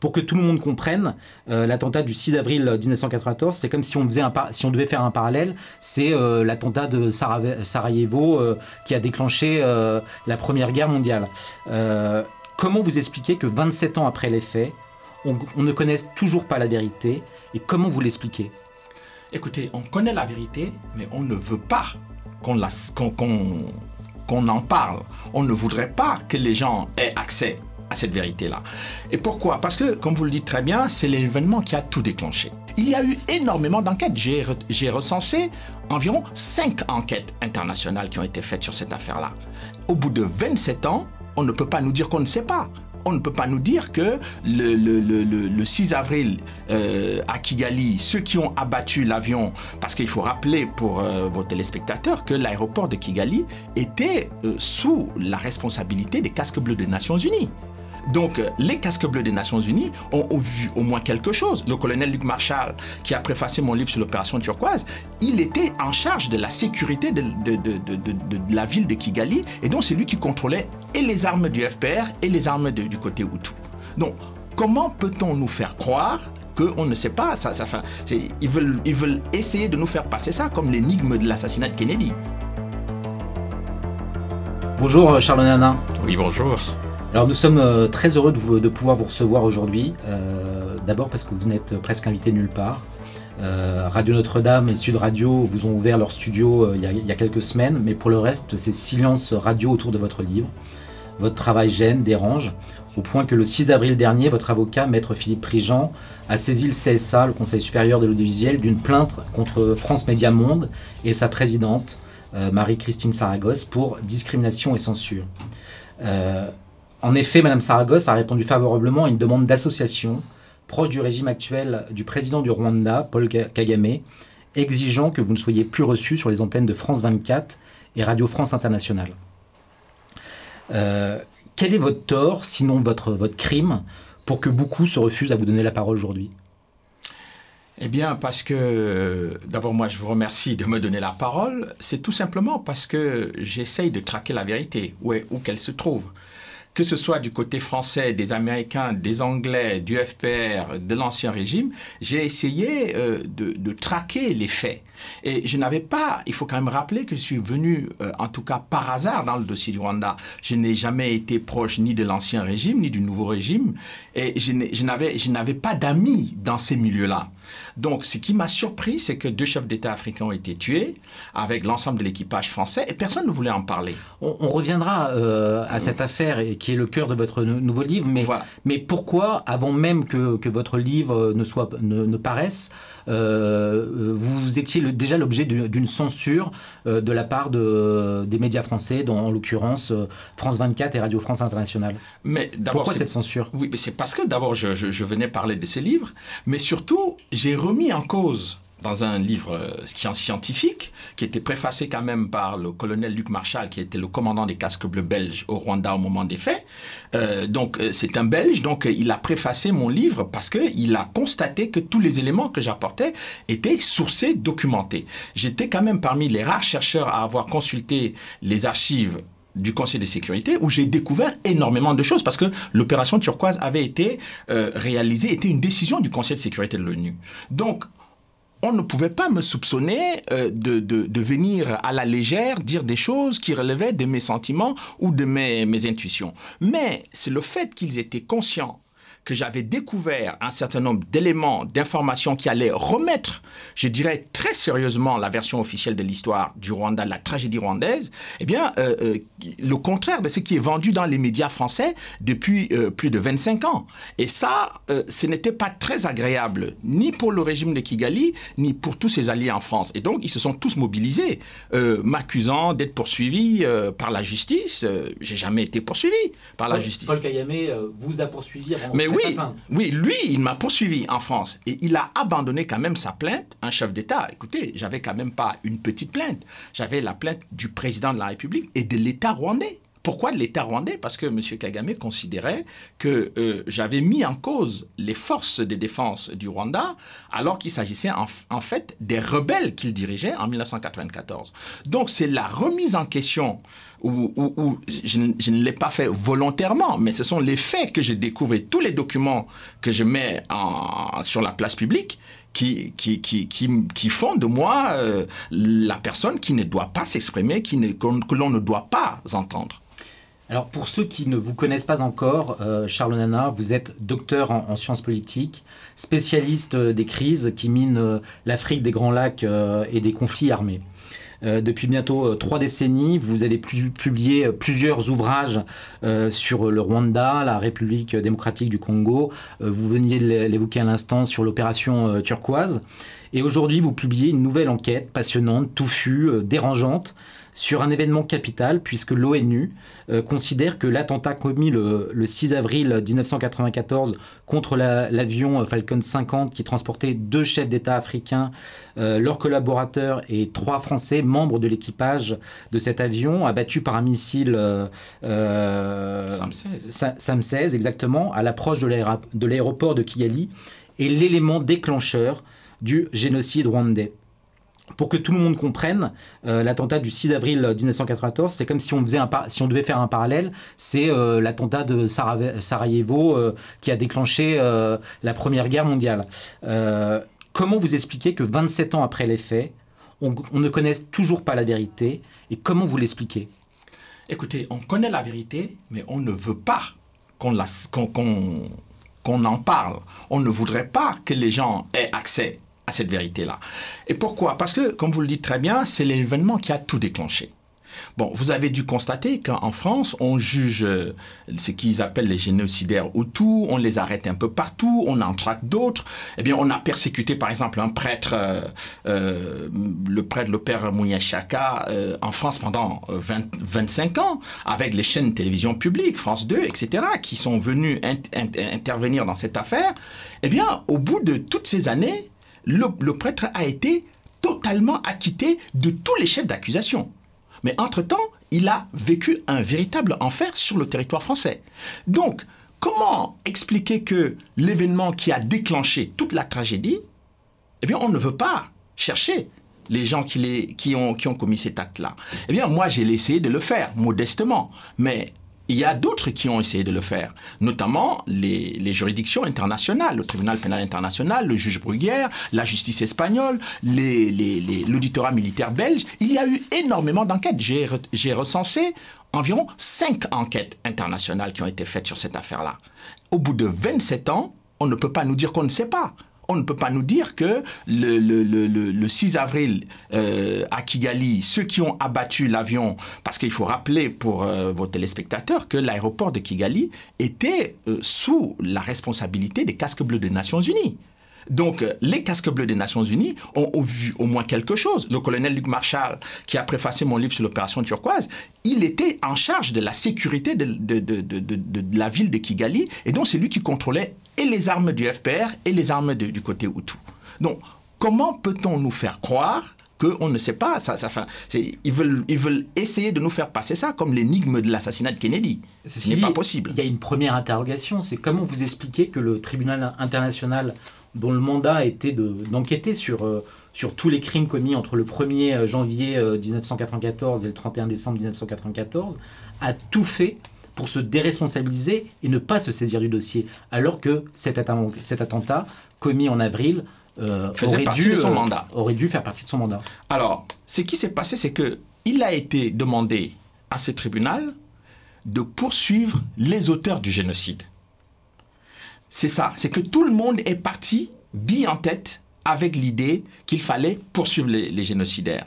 pour que tout le monde comprenne, l'attentat du 6 avril 1994, c'est comme si on, faisait un si on devait faire un parallèle, c'est l'attentat de Sarajevo qui a déclenché la Première Guerre mondiale. comment vous expliquez que 27 ans après les faits, on, ne connaisse toujours pas la vérité et comment vous l'expliquez? Écoutez, on connaît la vérité, mais on ne veut pas qu'on en parle. On ne voudrait pas que les gens aient accès à cette vérité-là. Et pourquoi? Parce que, comme vous le dites très bien, c'est l'événement qui a tout déclenché. Il y a eu énormément d'enquêtes. J'ai recensé environ 5 enquêtes internationales qui ont été faites sur cette affaire-là. Au bout de 27 ans, on ne peut pas nous dire qu'on ne sait pas on ne peut pas nous dire que le, 6 avril euh, à Kigali, ceux qui ont abattu l'avion, parce qu'il faut rappeler pour euh, vos téléspectateurs que l'aéroport de Kigali était euh, sous la responsabilité des casques bleus des Nations Unies. Donc, euh, les casques bleus des Nations Unies ont, vu au moins quelque chose. Le colonel Luc Marshall, qui a préfacé mon livre sur l'opération turquoise, il était en charge de la sécurité de, la ville de Kigali, et donc c'est lui qui contrôlait et les armes du FPR et les armes du côté Hutu. Donc, comment peut-on nous faire croire qu'on ne sait pas? Ça, ça ils, veulent, ils veulent essayer de nous faire passer ça comme l'énigme de l'assassinat de Kennedy. Bonjour Charles Nana. Oui, bonjour. Alors nous sommes euh, très heureux de, pouvoir vous recevoir aujourd'hui. Euh, d'abord parce que vous n'êtes presque invité nulle part. Euh, Radio Notre-Dame et Sud Radio vous ont ouvert leur studio il y, a, quelques semaines, mais pour le reste, c'est silence radio autour de votre livre. Votre travail gêne, dérange, au point que le 6 avril dernier, votre avocat, maître Philippe Prigent, a saisi le CSA, le Conseil supérieur de l'audiovisuel, d'une plainte contre France Média Monde et sa présidente, Marie-Christine Saragosse, pour discrimination et censure. En effet, Mme Saragosse a répondu favorablement à une demande d'association proche du régime actuel du président du Rwanda, Paul Kagame, exigeant que vous ne soyez plus reçu sur les antennes de France 24 et Radio France Internationale. Euh, quel est votre tort, sinon votre, votre crime, pour que beaucoup se refusent à vous donner la parole aujourd'hui? Eh bien, parce que, d'abord, moi, je vous remercie de me donner la parole. C'est tout simplement parce que j'essaye de traquer la vérité, où, où qu'elle se trouve que ce soit du côté français, des Américains, des Anglais, du FPR, de l'ancien régime, j'ai essayé euh, de, traquer les faits. Et je n'avais pas, il faut quand même rappeler que je suis venu, euh, en tout cas par hasard, dans le dossier du Rwanda. Je n'ai jamais été proche ni de l'ancien régime, ni du nouveau régime. Et je n'avais pas d'amis dans ces milieux-là. Donc, ce qui m'a surpris, c'est que deux chefs d'État africains ont été tués avec l'ensemble de l'équipage français et personne ne voulait en parler. On, reviendra euh, à cette affaire qui est le cœur de votre nouveau livre, mais, mais pourquoi, avant même que, que votre livre ne, soit, ne, paraisse, euh, vous étiez déjà l'objet d'une censure euh, de la part de, des médias français, dont en l'occurrence France 24 et Radio France Internationale. Mais Pourquoi cette censure? Oui, mais c'est parce que d'abord je, je, je venais parler de ces livres, mais surtout j'ai remis en cause dans un livre euh, scientifique qui était préfacé quand même par le colonel Luc Marshall, qui était le commandant des casques bleus belges au Rwanda au moment des faits. Euh, donc euh, c'est un Belge, donc il a préfacé mon livre parce qu'il a constaté que tous les éléments que j'apportais étaient sourcés, documentés. J'étais quand même parmi les rares chercheurs à avoir consulté les archives du Conseil de sécurité où j'ai découvert énormément de choses parce que l'opération turquoise avait été euh, réalisée, était une décision du Conseil de sécurité de l'ONU. Donc, on ne pouvait pas me soupçonner euh, de, de, venir à la légère dire des choses qui relevaient de mes sentiments ou de mes, mes intuitions. Mais c'est le fait qu'ils étaient conscients que j'avais découvert un certain nombre d'éléments, d'informations qui allaient remettre, je dirais très sérieusement, la version officielle de l'histoire du Rwanda, la tragédie rwandaise, eh bien, euh, euh, le contraire de ce qui est vendu dans les médias français depuis euh, plus de 25 ans. Et ça, ce n'était pas très agréable, ni pour le régime de Kigali, ni pour tous ses alliés en France. Et donc, ils se sont tous mobilisés, m'accusant d'être poursuivi par la justice. J'ai jamais été poursuivi par la justice. Paul Kagame vous a poursuivi avant Mais oui, oui, lui, il m'a poursuivi en France et il a abandonné quand même sa plainte. Un chef d'État, écoutez, j'avais quand même pas une petite plainte, j'avais la plainte du président de la République et de l'État rwandais. Pourquoi de l'État rwandais? Parce que M. Kagame considérait que euh, j'avais mis en cause les forces de défense du Rwanda, alors qu'il s'agissait en, fait des rebelles qu'il dirigeait en 1994. Donc c'est la remise en question où, je, ne l'ai pas fait volontairement, mais ce sont les faits que j'ai découverts, tous les documents que je mets sur la place publique qui, font de moi euh, la personne qui ne doit pas s'exprimer, que l'on ne doit pas entendre. Alors pour ceux qui ne vous connaissent pas encore, euh, Charles Nana, vous êtes docteur en, sciences politiques, spécialiste euh, des crises qui minent l'Afrique des Grands Lacs et des conflits armés. Euh, depuis bientôt euh, trois décennies. Vous avez publié euh, plusieurs ouvrages sur le Rwanda, la République démocratique du Congo. vous veniez de l'évoquer à l'instant sur l'opération turquoise. Et aujourd'hui, vous publiez une nouvelle enquête passionnante, touffue, dérangeante sur un événement capital, puisque l'ONU euh, considère que l'attentat commis le, 6 avril 1994 contre l'avion Falcon 50 qui transportait deux chefs d'État africains, euh, leurs collaborateurs et trois Français, membres de l'équipage de cet avion, abattu par un missile euh, SAM 16. SAM 16, exactement, à l'approche de l'aéroport de Kigali, est l'élément déclencheur du génocide rwandais pour que tout le monde comprenne, euh, l'attentat du 6 avril 1994, c'est comme si on, faisait un devait faire un parallèle, c'est euh, l'attentat de Sarajevo euh, qui a déclenché la Première Guerre mondiale. comment vous expliquez que 27 ans après les faits, on, ne connaisse toujours pas la vérité et comment vous l'expliquez? Écoutez, on connaît la vérité, mais on ne veut pas qu'on en parle. On ne voudrait pas que les gens aient accès cette vérité-là. Et pourquoi? Parce que, comme vous le dites très bien, c'est l'événement qui a tout déclenché. Bon, vous avez dû constater qu'en France, on juge euh, ce qu'ils appellent les génocidaires Hutus, on les arrête un peu partout, on en traque d'autres. Eh bien, on a persécuté, par exemple, un prêtre, euh, euh, le prêtre, le père Mouniachaka, en France pendant 20, 25 ans, avec les chaînes de télévision publiques, France 2, etc., qui sont venus intervenir dans cette affaire. Eh bien, au bout de toutes ces années, le, prêtre a été totalement acquitté de tous les chefs d'accusation. Mais entre-temps, il a vécu un véritable enfer sur le territoire français. Donc, comment expliquer que l'événement qui a déclenché toute la tragédie, eh bien, on ne veut pas chercher les gens qui, ont, qui ont commis cet acte-là. Eh bien, moi, j'ai essayé de le faire, modestement. Mais il y a d'autres qui ont essayé de le faire, notamment les, juridictions internationales, le tribunal pénal international, le juge Bruguière, la justice espagnole, l'auditorat militaire belge. Il y a eu énormément d'enquêtes. J'ai recensé environ cinq enquêtes internationales qui ont été faites sur cette affaire-là. Au bout de 27 ans, on ne peut pas nous dire qu'on ne sait pas on ne peut pas nous dire que le, 6 avril euh, à Kigali, ceux qui ont abattu l'avion, parce qu'il faut rappeler pour euh, vos téléspectateurs que l'aéroport de Kigali était euh, sous la responsabilité des casques bleus des Nations Unies. Donc, les casques bleus des Nations Unies ont, vu au moins quelque chose. Le colonel Luc Marshall, qui a préfacé mon livre sur l'opération turquoise, il était en charge de la sécurité de, de la ville de Kigali, et donc c'est lui qui contrôlait et les armes du FPR et les armes du côté Hutu. Donc, comment peut-on nous faire croire qu'on ne sait pas ça, ça ils, veulent, ils veulent essayer de nous faire passer ça comme l'énigme de l'assassinat de Kennedy. Ce n'est pas possible. Il y a une première interrogation, c'est comment vous expliquez que le tribunal international dont le mandat était d'enquêter sur, euh, sur tous les crimes commis entre le 1er janvier 1994 euh, et le 31 décembre 1994, a tout fait pour se déresponsabiliser et ne pas se saisir du dossier, alors que cet, attentat, commis en avril euh, aurait, dû, son euh, mandat. aurait dû faire partie de son mandat. Alors, ce qui s'est passé, c'est que il a été demandé à ce tribunal de poursuivre les auteurs du génocide. C'est ça, c'est que tout le monde est parti, bille en tête, avec l'idée qu'il fallait poursuivre les, les génocidaires.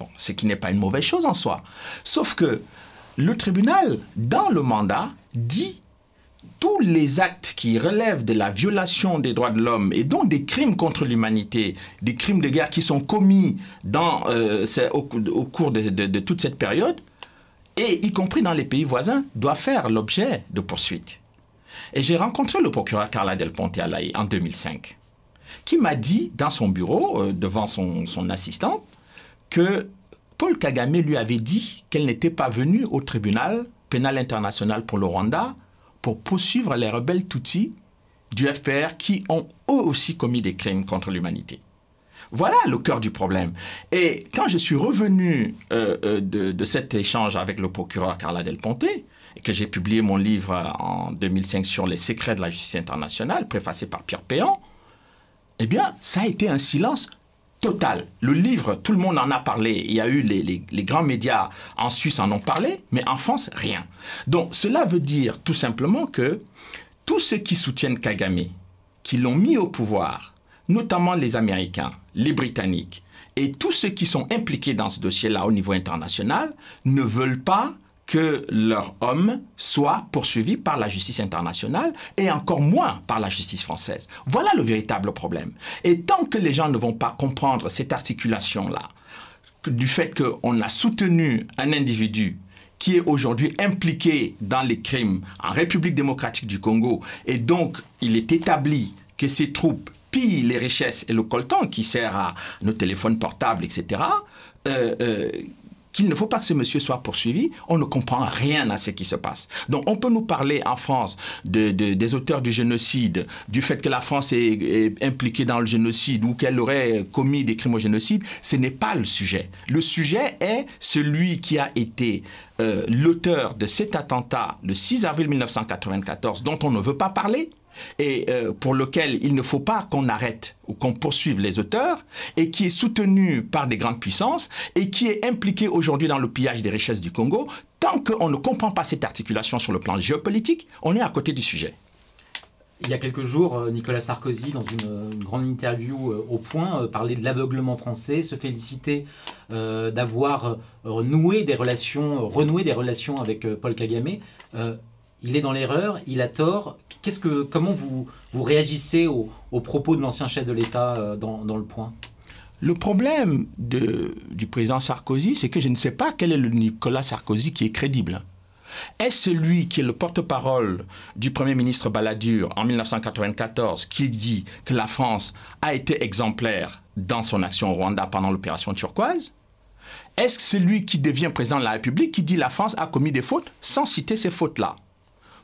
Bon, ce qui n'est pas une mauvaise chose en soi. Sauf que le tribunal, dans le mandat, dit tous les actes qui relèvent de la violation des droits de l'homme et donc des crimes contre l'humanité, des crimes de guerre qui sont commis euh, au, cours de, toute cette période, et y compris dans les pays voisins, doivent faire l'objet de poursuites. Et j'ai rencontré le procureur Carla Del Ponte Alaï en 2005, qui m'a dit dans son bureau, euh, devant son, son assistante, que Paul Kagame lui avait dit qu'elle n'était pas venue au tribunal pénal international pour le Rwanda pour poursuivre les rebelles Tutsis du FPR qui ont eux aussi commis des crimes contre l'humanité. Voilà le cœur du problème. Et quand je suis revenu euh, euh, de, cet échange avec le procureur Carla Del Ponte, et que j'ai publié mon livre en 2005 sur les secrets de la justice internationale, préfacé par Pierre Péan, eh bien, ça a été un silence total. Le livre, tout le monde en a parlé. Il y a eu les, grands médias en Suisse en ont parlé, mais en France, rien. Donc, cela veut dire tout simplement que tous ceux qui soutiennent Kagame, qui l'ont mis au pouvoir, notamment les Américains, les Britanniques, et tous ceux qui sont impliqués dans ce dossier-là au niveau international, ne veulent pas que leur homme soit poursuivi par la justice internationale et encore moins par la justice française. Voilà le véritable problème. Et tant que les gens ne vont pas comprendre cette articulation-là, du fait qu'on a soutenu un individu qui est aujourd'hui impliqué dans les crimes en République démocratique du Congo, et donc il est établi que ces troupes pillent les richesses et le coltan qui sert à nos téléphones portables, etc., qu'il ne faut pas que ce monsieur soit poursuivi, on ne comprend rien à ce qui se passe. Donc on peut nous parler en France de, de, des auteurs du génocide, du fait que la France est, est impliquée dans le génocide ou qu'elle aurait commis des crimes au génocide, ce n'est pas le sujet. Le sujet est celui qui a été euh, l'auteur de cet attentat le 6 avril 1994 dont on ne veut pas parler, et euh, pour lequel il ne faut pas qu'on arrête ou qu'on poursuive les auteurs, et qui est soutenu par des grandes puissances, et qui est impliqué aujourd'hui dans le pillage des richesses du Congo, tant qu'on ne comprend pas cette articulation sur le plan géopolitique, on est à côté du sujet. Il y a quelques jours, euh, Nicolas Sarkozy, dans une, grande interview euh, au point, parlait de l'aveuglement français, se félicitait d'avoir noué des relations, renoué des relations avec Paul Kagame il est dans l'erreur, il a tort. Qu'est-ce que, comment vous, réagissez aux, propos de l'ancien chef de l'État euh, dans, le point? Le problème du président Sarkozy, c'est que je ne sais pas quel est le Nicolas Sarkozy qui est crédible. Est-ce celui qui est le porte-parole du Premier ministre Balladur en 1994 qui dit que la France a été exemplaire dans son action au Rwanda pendant l'opération turquoise? Est-ce celui qui devient président de la République qui dit la France a commis des fautes sans citer ces fautes-là?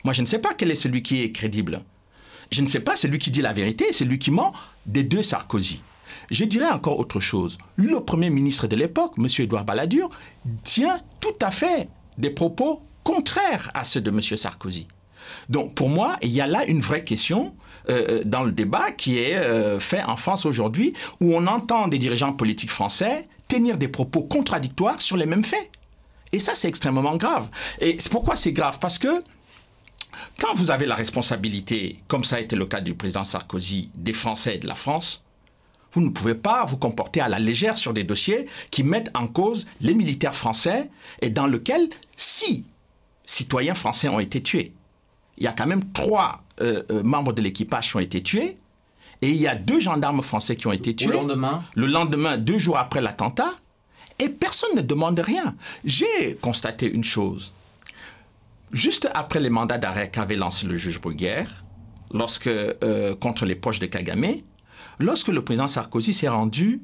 Moi, je ne sais pas quel est celui qui est crédible. Je ne sais pas celui qui dit la vérité, celui qui ment des deux Sarkozy. Je dirais encore autre chose. Le Premier ministre de l'époque, M. Édouard Balladur, tient tout à fait des propos contraires à ceux de M. Sarkozy. Donc pour moi, il y a là une vraie question euh, dans le débat qui est euh, fait en France aujourd'hui, où on entend des dirigeants politiques français tenir des propos contradictoires sur les mêmes faits. Et ça, c'est extrêmement grave. Et pourquoi c'est grave? Parce que quand vous avez la responsabilité, comme ça a été le cas du président Sarkozy, des Français et de la France, vous ne pouvez pas vous comporter à la légère sur des dossiers qui mettent en cause les militaires français et dans lesquels six citoyens français ont été tués. Il y a quand même trois euh, euh, membres de l'équipage qui ont été tués et il y a deux gendarmes français qui ont été tués. Le lendemain Le lendemain, deux jours après l'attentat, et personne ne demande rien. J'ai constaté une chose juste après les mandats d'arrêt qu'avait lancé le juge Bruguière, lorsque, euh, contre les proches de Kagame, lorsque le président Sarkozy s'est rendu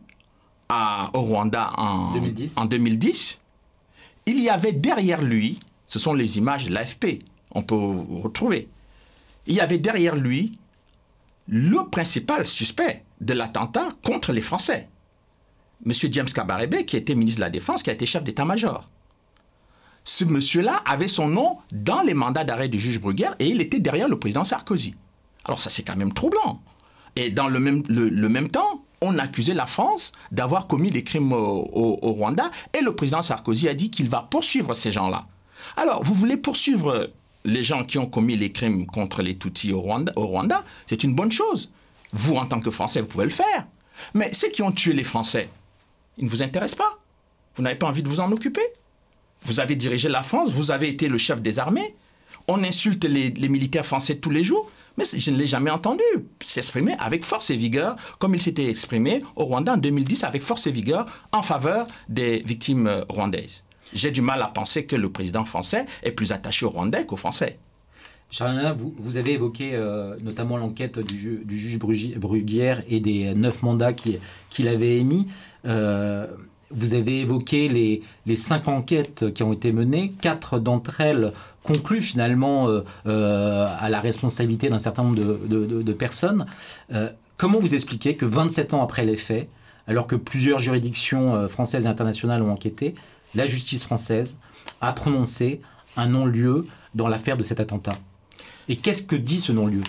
à, au Rwanda en 2010. en 2010, il y avait derrière lui, ce sont les images de l'AFP, on peut retrouver, il y avait derrière lui le principal suspect de l'attentat contre les Français, M. James Kabarebe, qui était ministre de la Défense, qui a été chef d'état-major ce monsieur-là avait son nom dans les mandats d'arrêt du juge Bruguière et il était derrière le président Sarkozy. Alors ça, c'est quand même troublant. Et dans le même, le, même temps, on accusait la France d'avoir commis des crimes au, Rwanda et le président Sarkozy a dit qu'il va poursuivre ces gens-là. Alors, vous voulez poursuivre les gens qui ont commis les crimes contre les Tutsis au Rwanda, au Rwanda c'est une bonne chose. Vous, en tant que Français, vous pouvez le faire. Mais ceux qui ont tué les Français, ils ne vous intéressent pas. Vous n'avez pas envie de vous en occuper. Vous avez dirigé la France, vous avez été le chef des armées. On insulte les, militaires français tous les jours, mais je ne l'ai jamais entendu s'exprimer avec force et vigueur, comme il s'était exprimé au Rwanda en 2010 avec force et vigueur en faveur des victimes rwandaises. J'ai du mal à penser que le président français est plus attaché aux Rwandais qu'aux Français. Charles vous, vous, avez évoqué euh, notamment l'enquête du, ju du, juge Bruguière et des neuf mandats qu'il qu avait émis. Euh, vous avez évoqué les, cinq enquêtes qui ont été menées. Quatre d'entre elles concluent finalement euh, euh, à la responsabilité d'un certain nombre de, personnes. Euh, comment vous expliquez que 27 ans après les faits, alors que plusieurs juridictions françaises et internationales ont enquêté, la justice française a prononcé un non-lieu dans l'affaire de cet attentat? Et qu'est-ce que dit ce non-lieu?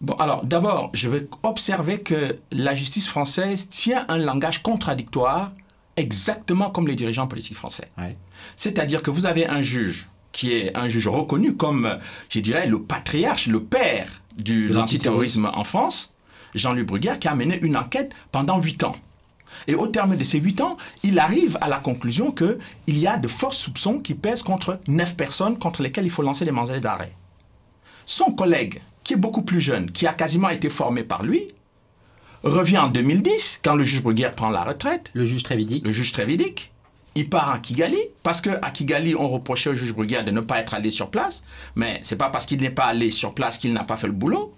Bon, alors d'abord, je vais observer que la justice française tient un langage contradictoire exactement comme les dirigeants politiques français. C'est-à-dire que vous avez un juge qui est un juge reconnu comme, je dirais, le patriarche, le père de l'antiterrorisme en France, Jean-Luc Bruguière, qui a mené une enquête pendant huit ans. Et au terme de ces huit ans, il arrive à la conclusion qu'il y a de forts soupçons qui pèsent contre neuf personnes contre lesquelles il faut lancer des mandats d'arrêt. Son collègue, qui est beaucoup plus jeune, qui a quasiment été formé par lui, revient en 2010, quand le juge Bruguière prend la retraite. Le juge Trévidic. Le juge Trévidic. Il part à Kigali, parce qu'à Kigali, on reprochait au juge Bruguière de ne pas être allé sur place, mais c'est pas parce qu'il n'est pas allé sur place qu'il n'a pas fait le boulot.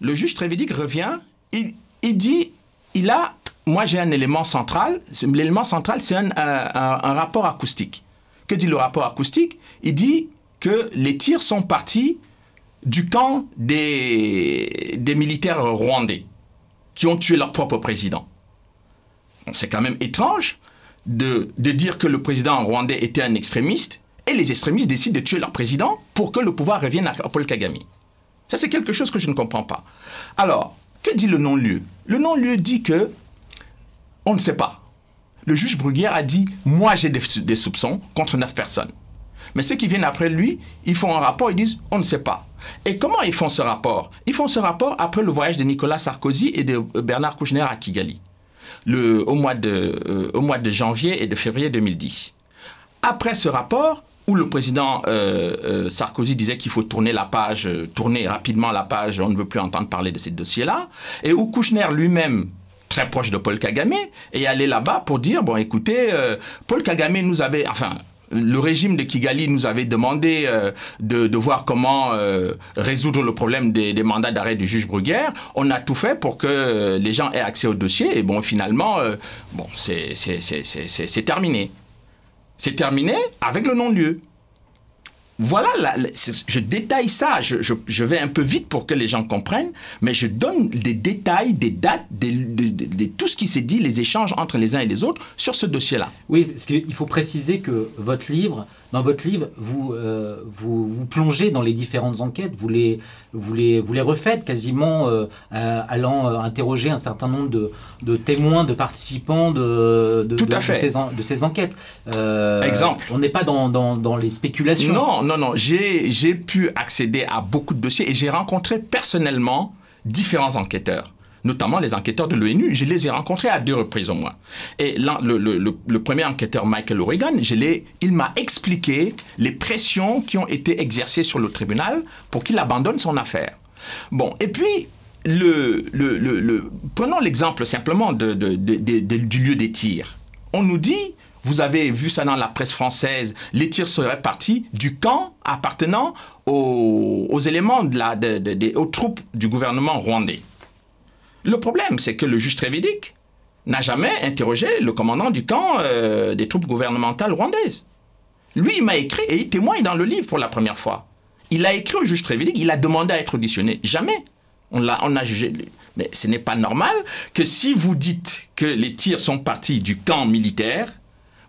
Le juge Trévidic revient, il, dit, il a, moi j'ai un élément central, l'élément central c'est un, un rapport acoustique. Que dit le rapport acoustique? Il dit que les tirs sont partis du camp des, militaires rwandais qui ont tué leur propre président. C'est quand même étrange de, dire que le président rwandais était un extrémiste et les extrémistes décident de tuer leur président pour que le pouvoir revienne à Paul Kagame. Ça, c'est quelque chose que je ne comprends pas. Alors, que dit le non-lieu? Le non-lieu dit que on ne sait pas. Le juge Bruguière a dit Moi, j'ai des soupçons contre neuf personnes. Mais ceux qui viennent après lui, ils font un rapport, ils disent on ne sait pas. Et comment ils font ce rapport? Ils font ce rapport après le voyage de Nicolas Sarkozy et de Bernard Kouchner à Kigali, le, au, mois de, euh, au mois de janvier et de février 2010. Après ce rapport, où le président euh, euh, Sarkozy disait qu'il faut tourner la page, tourner rapidement la page, on ne veut plus entendre parler de ces dossiers-là, et où Kouchner lui-même très proche de Paul Kagame, est allé là-bas pour dire, bon écoutez, Paul Kagame nous avait, enfin, le régime de Kigali nous avait demandé euh, de, voir comment euh, résoudre le problème des, mandats d'arrêt du juge Bruguière. On a tout fait pour que les gens aient accès au dossier. Et bon, finalement, euh, bon, c'est terminé. C'est terminé avec le non-lieu voilà, je détaille ça, je, vais un peu vite pour que les gens comprennent, mais je donne des détails, des dates, de, tout ce qui s'est dit, les échanges entre les uns et les autres sur ce dossier-là. Oui, parce qu'il faut préciser que votre livre, dans votre livre, vous, euh, vous, vous, plongez dans les différentes enquêtes, vous les, vous les, vous les refaites quasiment euh, allant euh, interroger un certain nombre de, de témoins, de participants de, de, Tout à fait. Ces, de ces enquêtes. Exemple. On n'est pas dans, dans, dans, les spéculations. Non, non, non. J'ai pu accéder à beaucoup de dossiers et j'ai rencontré personnellement différents enquêteurs notamment les enquêteurs de l'ONU. Je les ai rencontrés à deux reprises au moins. Et le, premier enquêteur, Michael O'Regan, il m'a expliqué les pressions qui ont été exercées sur le tribunal pour qu'il abandonne son affaire. Bon, et puis, prenons l'exemple simplement du lieu des tirs. On nous dit, vous avez vu ça dans la presse française, les tirs seraient partis du camp appartenant aux, éléments aux troupes du gouvernement rwandais. Le problème, c'est que le juge Trévidic n'a jamais interrogé le commandant du camp euh, des troupes gouvernementales rwandaises. Lui, il m'a écrit et il témoigne dans le livre pour la première fois. Il a écrit au juge Trévidic, il a demandé à être auditionné. Jamais. On a jugé. Mais ce n'est pas normal que si vous dites que les tirs sont partis du camp militaire,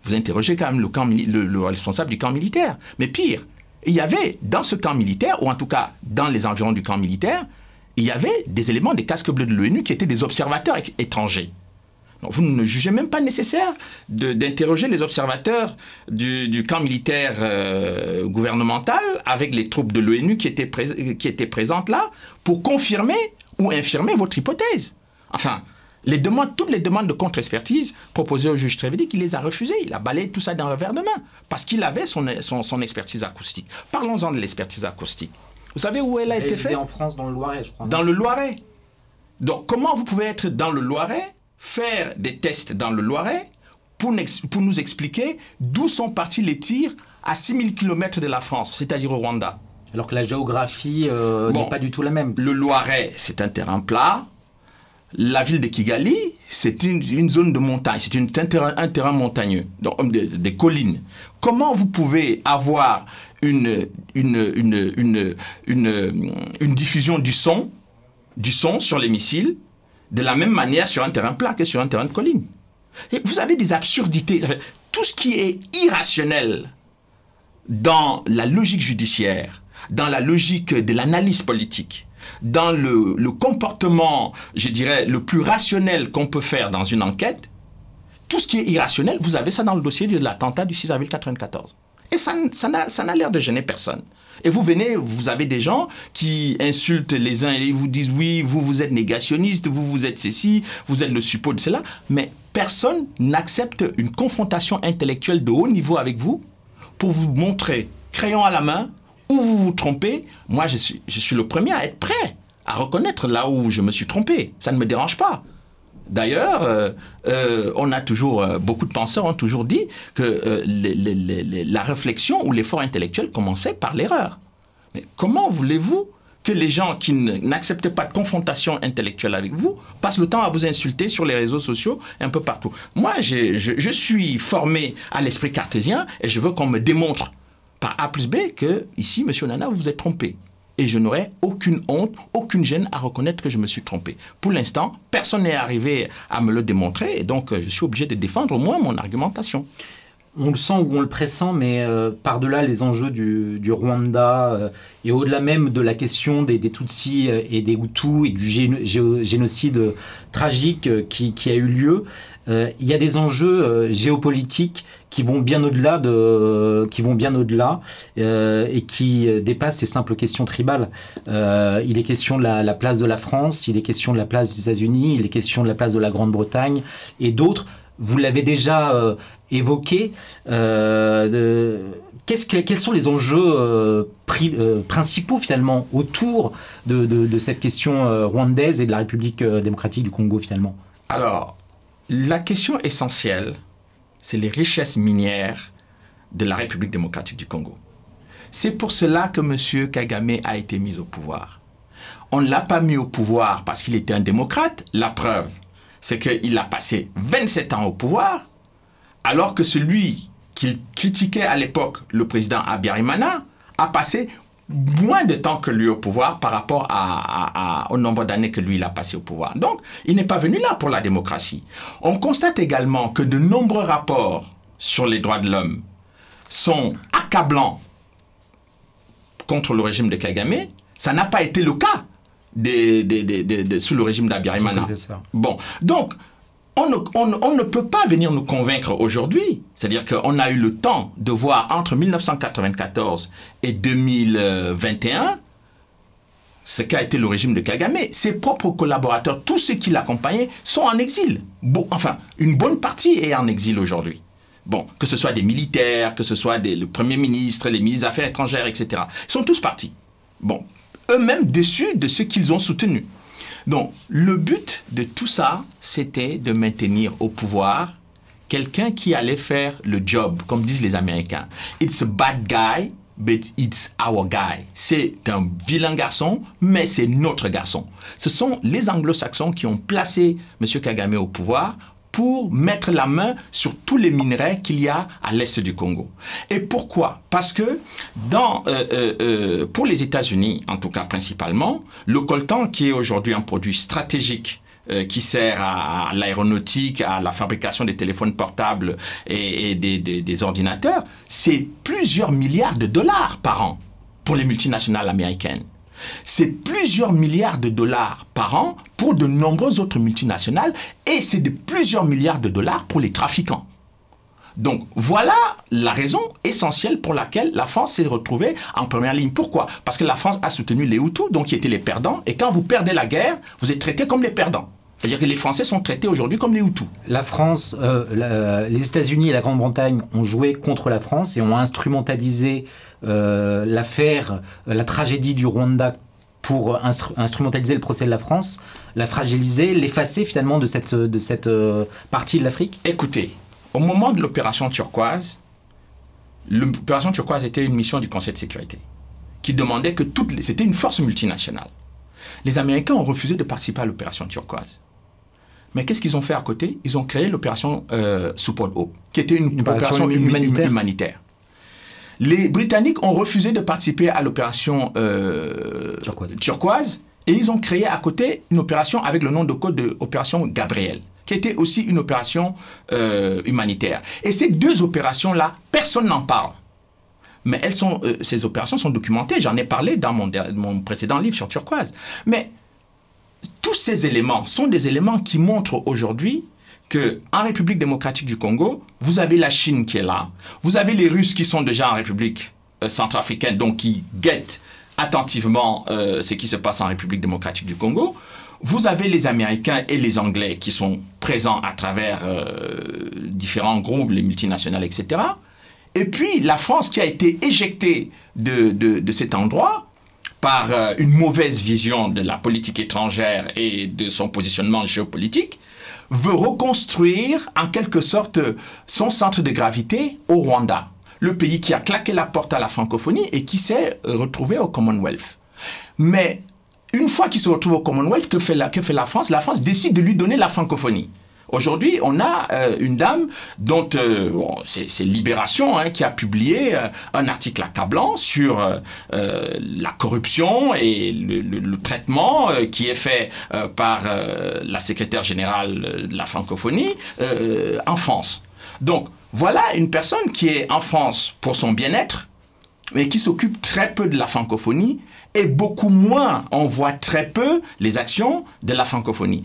vous interrogez quand même le, le responsable du camp militaire. Mais pire, il y avait dans ce camp militaire, ou en tout cas dans les environs du camp militaire, il y avait des éléments des casques bleus de l'ONU qui étaient des observateurs étrangers. vous ne jugez même pas nécessaire d'interroger les observateurs du, camp militaire euh, gouvernemental avec les troupes de l'ONU qui, étaient présentes là pour confirmer ou infirmer votre hypothèse. Enfin, toutes les demandes de contre-expertise proposées au juge Trévidic, il les a refusées. Il a balayé tout ça d'un revers de main parce qu'il avait son expertise acoustique. Parlons-en de l'expertise acoustique. Vous savez où elle a été faite en France, dans le Loiret, je crois. Dans le Loiret. Donc, comment vous pouvez être dans le Loiret, faire des tests dans le Loiret, pour, pour nous expliquer d'où sont partis les tirs à 6000 km de la France, c'est-à-dire au Rwanda? Alors que la géographie euh, n'est pas du tout la même. Le Loiret, c'est un terrain plat. La ville de Kigali, c'est une, zone de montagne, c'est un terrain, un terrain montagneux, donc des collines. Comment vous pouvez avoir une, une, une, diffusion du son, du son sur les missiles de la même manière sur un terrain plat que sur un terrain de colline? Vous avez des absurdités. Tout ce qui est irrationnel dans la logique judiciaire, dans la logique de l'analyse politique, dans le, comportement, je dirais, le plus rationnel qu'on peut faire dans une enquête, tout ce qui est irrationnel, vous avez ça dans le dossier de l'attentat du 6 avril 1994. Et ça, ça n'a l'air de gêner personne. Et vous venez, vous avez des gens qui insultent les uns et vous disent oui, vous, vous êtes négationniste, vous, vous êtes ceci, vous êtes le suppôt de cela. Mais personne n'accepte une confrontation intellectuelle de haut niveau avec vous pour vous montrer, crayon à la main, où vous vous trompez. Moi, je suis, le premier à être prêt à reconnaître là où je me suis trompé. Ça ne me dérange pas. D'ailleurs, euh, euh, on a toujours, euh, beaucoup de penseurs ont toujours dit que la réflexion ou l'effort intellectuel commençait par l'erreur. Mais comment voulez-vous que les gens qui n'acceptent pas de confrontation intellectuelle avec vous passent le temps à vous insulter sur les réseaux sociaux un peu partout? Moi, je suis formé à l'esprit cartésien et je veux qu'on me démontre par A plus B que ici, monsieur Nana, vous vous êtes trompé et je n'aurai aucune honte, aucune gêne à reconnaître que je me suis trompé. Pour l'instant, personne n'est arrivé à me le démontrer et donc euh, je suis obligé de défendre au moins mon argumentation on le sent ou on le pressent, mais euh, par-delà les enjeux du, Rwanda euh, et au-delà même de la question des, Tutsis et des Hutus et du génocide tragique qui, a eu lieu, il y a des enjeux géopolitiques qui vont bien au-delà de, qui vont bien au-delà euh, et qui dépassent ces simples questions tribales. Euh, il est question de la, place de la France, il est question de la place des États-Unis, il est question de la place de la Grande-Bretagne et d'autres. Vous l'avez déjà euh, évoqué. Qu'est-ce que, quels sont les enjeux principaux finalement autour de, de cette question rwandaise et de la République démocratique du Congo finalement? Alors, la question essentielle, c'est les richesses minières de la République démocratique du Congo. C'est pour cela que M. Kagame a été mis au pouvoir. On ne l'a pas mis au pouvoir parce qu'il était un démocrate. La preuve, c'est qu'il a passé 27 ans au pouvoir, alors que celui qu'il critiquait à l'époque, le président Abiyarimana, a passé moins de temps que lui au pouvoir par rapport au nombre d'années que lui il a passé au pouvoir. Donc, il n'est pas venu là pour la démocratie. On constate également que de nombreux rapports sur les droits de l'homme sont accablants contre le régime de Kagame. Ça n'a pas été le cas sous le régime d'Abiyarimana. Bon, donc on ne, peut pas venir nous convaincre aujourd'hui. C'est-à-dire qu'on a eu le temps de voir entre 1994 et 2021 ce qu'a été le régime de Kagame. Ses propres collaborateurs, tous ceux qui l'accompagnaient, sont en exil. Enfin, une bonne partie est en exil aujourd'hui. Bon, que ce soit des militaires, que ce soit des, le Premier ministre, les ministres des Affaires étrangères, etc. Ils sont tous partis. Bon, eux-mêmes déçus de ce qu'ils ont soutenu. Donc, le but de tout ça, c'était de maintenir au pouvoir quelqu'un qui allait faire le job, comme disent les Américains. It's a bad guy, but it's our guy. C'est un vilain garçon, mais c'est notre garçon. Ce sont les anglo-saxons qui ont placé M. Kagame au pouvoir pour mettre la main sur tous les minerais qu'il y a à l'est du Congo. Et pourquoi? Parce que euh, euh, euh, pour les États-Unis, en tout cas principalement, le coltan, qui est aujourd'hui un produit stratégique qui sert à, l'aéronautique, à la fabrication des téléphones portables et, des ordinateurs, c'est plusieurs milliards de dollars par an pour les multinationales américaines c'est plusieurs milliards de dollars par an pour de nombreuses autres multinationales et c'est de plusieurs milliards de dollars pour les trafiquants. Donc voilà la raison essentielle pour laquelle la France s'est retrouvée en première ligne. Pourquoi? Parce que la France a soutenu les Hutus, donc qui étaient les perdants, et quand vous perdez la guerre, vous êtes traités comme les perdants. C'est-à-dire que les Français sont traités aujourd'hui comme les Hutus. La France, euh, les États-Unis et la Grande-Bretagne ont joué contre la France et ont instrumentalisé euh, l'affaire, euh, la tragédie du Rwanda pour instrumentaliser le procès de la France, la fragiliser, l'effacer finalement de cette, de cette partie de l'Afrique Écoutez, au moment de l'opération turquoise, l'opération turquoise était une mission du Conseil de sécurité qui demandait que toutes c'était une force multinationale. Les Américains ont refusé de participer à l'opération turquoise. Mais qu'est-ce qu'ils ont fait à côté? Ils ont créé l'opération euh, Support Hope, qui était une, opération humanitaire. Les Britanniques ont refusé de participer à l'opération euh, turquoise. Et ils ont créé à côté une opération avec le nom de code de opération Gabriel, qui était aussi une opération euh, humanitaire. Et ces deux opérations-là, personne n'en parle. Mais elles sont, euh, ces opérations sont documentées. J'en ai parlé dans mon, mon précédent livre sur Turquoise. Mais tous ces éléments sont des éléments qui montrent aujourd'hui que en République démocratique du Congo, vous avez la Chine qui est là, vous avez les Russes qui sont déjà en République euh, centrafricaine, donc qui guettent attentivement euh, ce qui se passe en République démocratique du Congo. Vous avez les Américains et les Anglais qui sont présents à travers différents groupes, les multinationales, etc. Et puis la France qui a été éjectée de, de, cet endroit par euh, une mauvaise vision de la politique étrangère et de son positionnement géopolitique, veut reconstruire en quelque sorte son centre de gravité au Rwanda, le pays qui a claqué la porte à la francophonie et qui s'est retrouvé au Commonwealth. Mais une fois qu'il se retrouve au Commonwealth, que fait la France? La France décide de lui donner la francophonie. Aujourd'hui, on a euh, une dame dont euh, c'est Libération hein, qui a publié euh, un article accablant sur la corruption et le, traitement qui est fait par la secrétaire générale de la francophonie en France. Donc, voilà une personne qui est en France pour son bien-être, mais qui s'occupe très peu de la francophonie et beaucoup moins, on voit très peu les actions de la francophonie.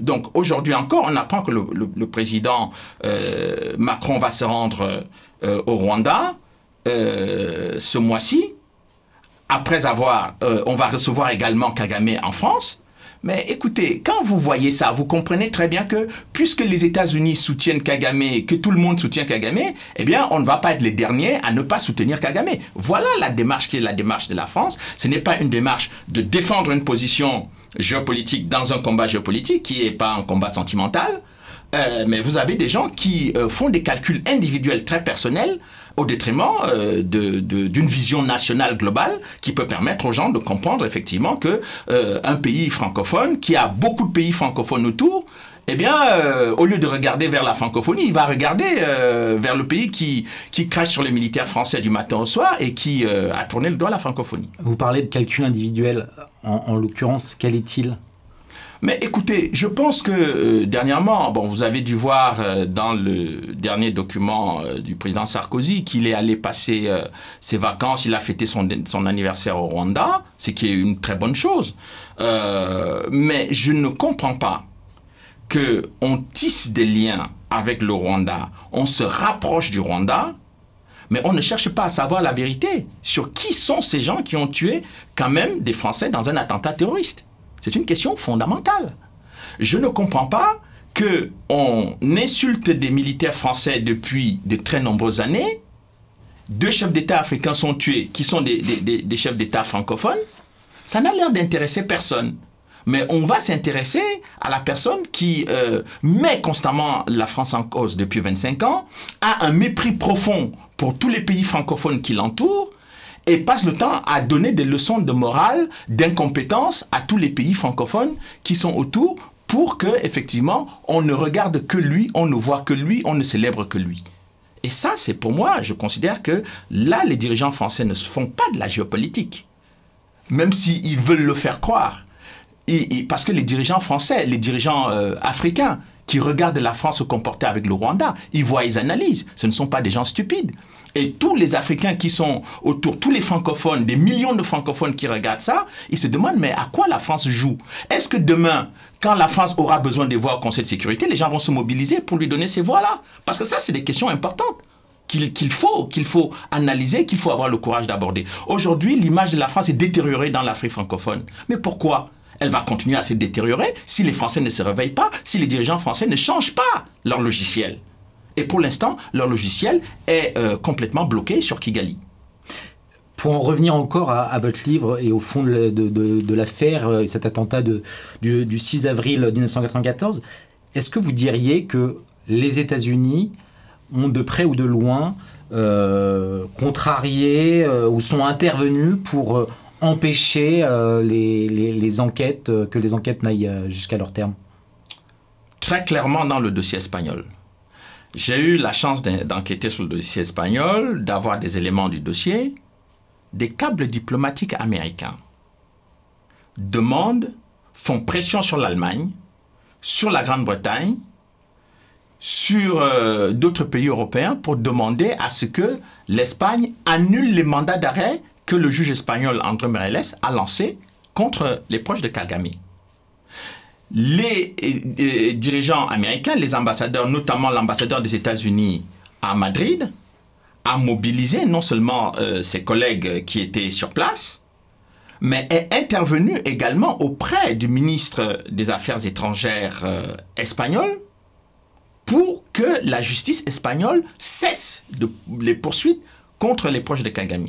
Donc aujourd'hui encore, on apprend que le, président euh, Macron va se rendre euh, au Rwanda euh, ce mois-ci. Après avoir, on va recevoir également Kagame en France. Mais écoutez, quand vous voyez ça, vous comprenez très bien que puisque les États-Unis soutiennent Kagame, que tout le monde soutient Kagame, eh bien, on ne va pas être les derniers à ne pas soutenir Kagame. Voilà la démarche qui est la démarche de la France. Ce n'est pas une démarche de défendre une position géopolitique dans un combat géopolitique qui n'est pas un combat sentimental. Euh, mais vous avez des gens qui euh, font des calculs individuels très personnels au détriment euh, d'une vision nationale globale qui peut permettre aux gens de comprendre effectivement que euh, un pays francophone qui a beaucoup de pays francophones autour eh bien, euh, au lieu de regarder vers la francophonie, il va regarder vers le pays qui, qui crache sur les militaires français du matin au soir et qui a tourné le doigt à la francophonie. Vous parlez de calcul individuel. en l'occurrence, quel est-il? Mais écoutez, je pense que euh, dernièrement, vous avez dû voir euh, dans le dernier document euh, du président Sarkozy qu'il est allé passer ses vacances, il a fêté son, son anniversaire au Rwanda, ce qui est une très bonne chose. mais je ne comprends pas que on tisse des liens avec le Rwanda, on se rapproche du Rwanda, mais on ne cherche pas à savoir la vérité sur qui sont ces gens qui ont tué quand même des Français dans un attentat terroriste. C'est une question fondamentale. Je ne comprends pas que on insulte des militaires français depuis de très nombreuses années. Deux chefs d'État africains sont tués, qui sont des, chefs d'État francophones. Ça n'a l'air d'intéresser personne. Mais on va s'intéresser à la personne qui euh, met constamment la France en cause depuis 25 ans, a un mépris profond pour tous les pays francophones qui l'entourent, et passe le temps à donner des leçons de morale, d'incompétence à tous les pays francophones qui sont autour pour que, effectivement, on ne regarde que lui, on ne voit que lui, on ne célèbre que lui. Et ça, c'est pour moi, je considère que là, les dirigeants français ne se font pas de la géopolitique, même s'ils veulent le faire croire. Et, parce que les dirigeants français, les dirigeants euh, africains, qui regardent la France se comporter avec le Rwanda, ils voient, ils analysent. Ce ne sont pas des gens stupides. Et tous les Africains qui sont autour, tous les francophones, des millions de francophones qui regardent ça, ils se demandent mais à quoi la France joue? Est-ce que demain, quand la France aura besoin des voix au Conseil de sécurité, les gens vont se mobiliser pour lui donner ces voix-là? Parce que ça, c'est des questions importantes qu'il faut, qu'il faut analyser, qu'il faut avoir le courage d'aborder. Aujourd'hui, l'image de la France est détériorée dans l'Afrique francophone. Mais pourquoi elle va continuer à se détériorer si les Français ne se réveillent pas, si les dirigeants français ne changent pas leur logiciel? Et pour l'instant, leur logiciel est euh, complètement bloqué sur Kigali. Pour en revenir encore à, votre livre et au fond de, l'affaire, euh, cet attentat du, 6 avril 1994, est-ce que vous diriez que les États-Unis ont de près ou de loin euh, contrarié ou sont intervenus pour empêcher les, enquêtes, que les enquêtes n'aillent jusqu'à leur terme? Très clairement dans le dossier espagnol. J'ai eu la chance d'enquêter sur le dossier espagnol, d'avoir des éléments du dossier, des câbles diplomatiques américains demandent, font pression sur l'Allemagne, sur la Grande-Bretagne, sur euh, d'autres pays européens pour demander à ce que l'Espagne annule les mandats d'arrêt que le juge espagnol André Meirelles a lancés contre les proches de Kagame. Les euh, euh, dirigeants américains, les ambassadeurs, notamment l'ambassadeur des États-Unis à Madrid, a mobilisé non seulement ses collègues qui étaient sur place, mais est intervenu également auprès du ministre des Affaires étrangères espagnol pour que la justice espagnole cesse de, les poursuites contre les proches de Kagame.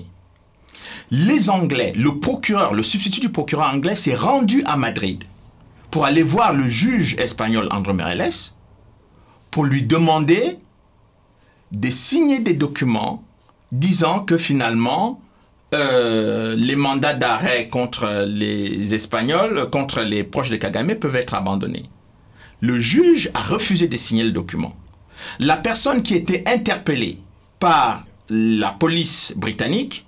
Les Anglais, le procureur, le substitut du procureur anglais s'est rendu à Madrid pour aller voir le juge espagnol André Meirelles pour lui demander de signer des documents disant que finalement euh, les mandats d'arrêt contre les Espagnols, contre les proches de Kagame peuvent être abandonnés. Le juge a refusé de signer le document. La personne qui était interpellée par la police britannique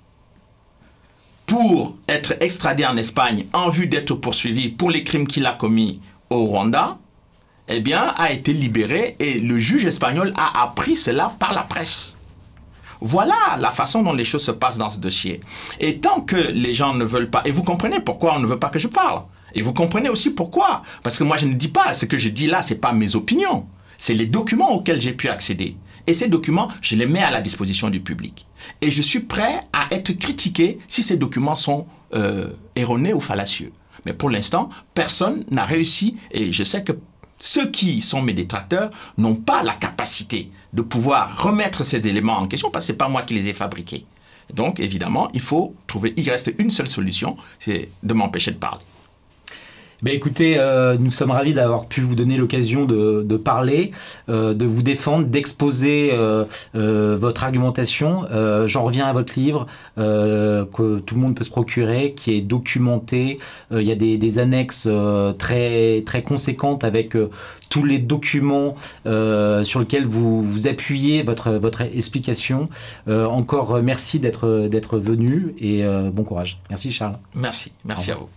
pour être extradée en Espagne en vue d'être poursuivie pour les crimes qu'il a commis au Rwanda, eh bien, a été libérée et le juge espagnol a appris cela par la presse. Voilà la façon dont les choses se passent dans ce dossier. Et tant que les gens ne veulent pas, et vous comprenez pourquoi on ne veut pas que je parle, et vous comprenez aussi pourquoi. Parce que moi, je ne dis pas, ce que je dis là, ce n'est pas mes opinions. C'est les documents auxquels j'ai pu accéder. Et ces documents, je les mets à la disposition du public. Et je suis prêt à être critiqué si ces documents sont euh, erronés ou fallacieux. Mais pour l'instant, personne n'a réussi, et je sais que ceux qui sont mes détracteurs n'ont pas la capacité de pouvoir remettre ces éléments en question, parce que ce n'est pas moi qui les ai fabriqués. Donc, évidemment, il faut trouver, il reste une seule solution, c'est de m'empêcher de parler. Ben écoutez, euh, nous sommes ravis d'avoir pu vous donner l'occasion de, de, parler, euh, de vous défendre, d'exposer euh, euh votre argumentation. Euh, j'en reviens à votre livre que tout le monde peut se procurer, qui est documenté. il y a des, des annexes très très conséquentes avec tous les documents sur lesquels vous vous appuyez votre votre explication. encore merci d'être d'être venu et bon courage. Merci Charles. Merci, merci à vous.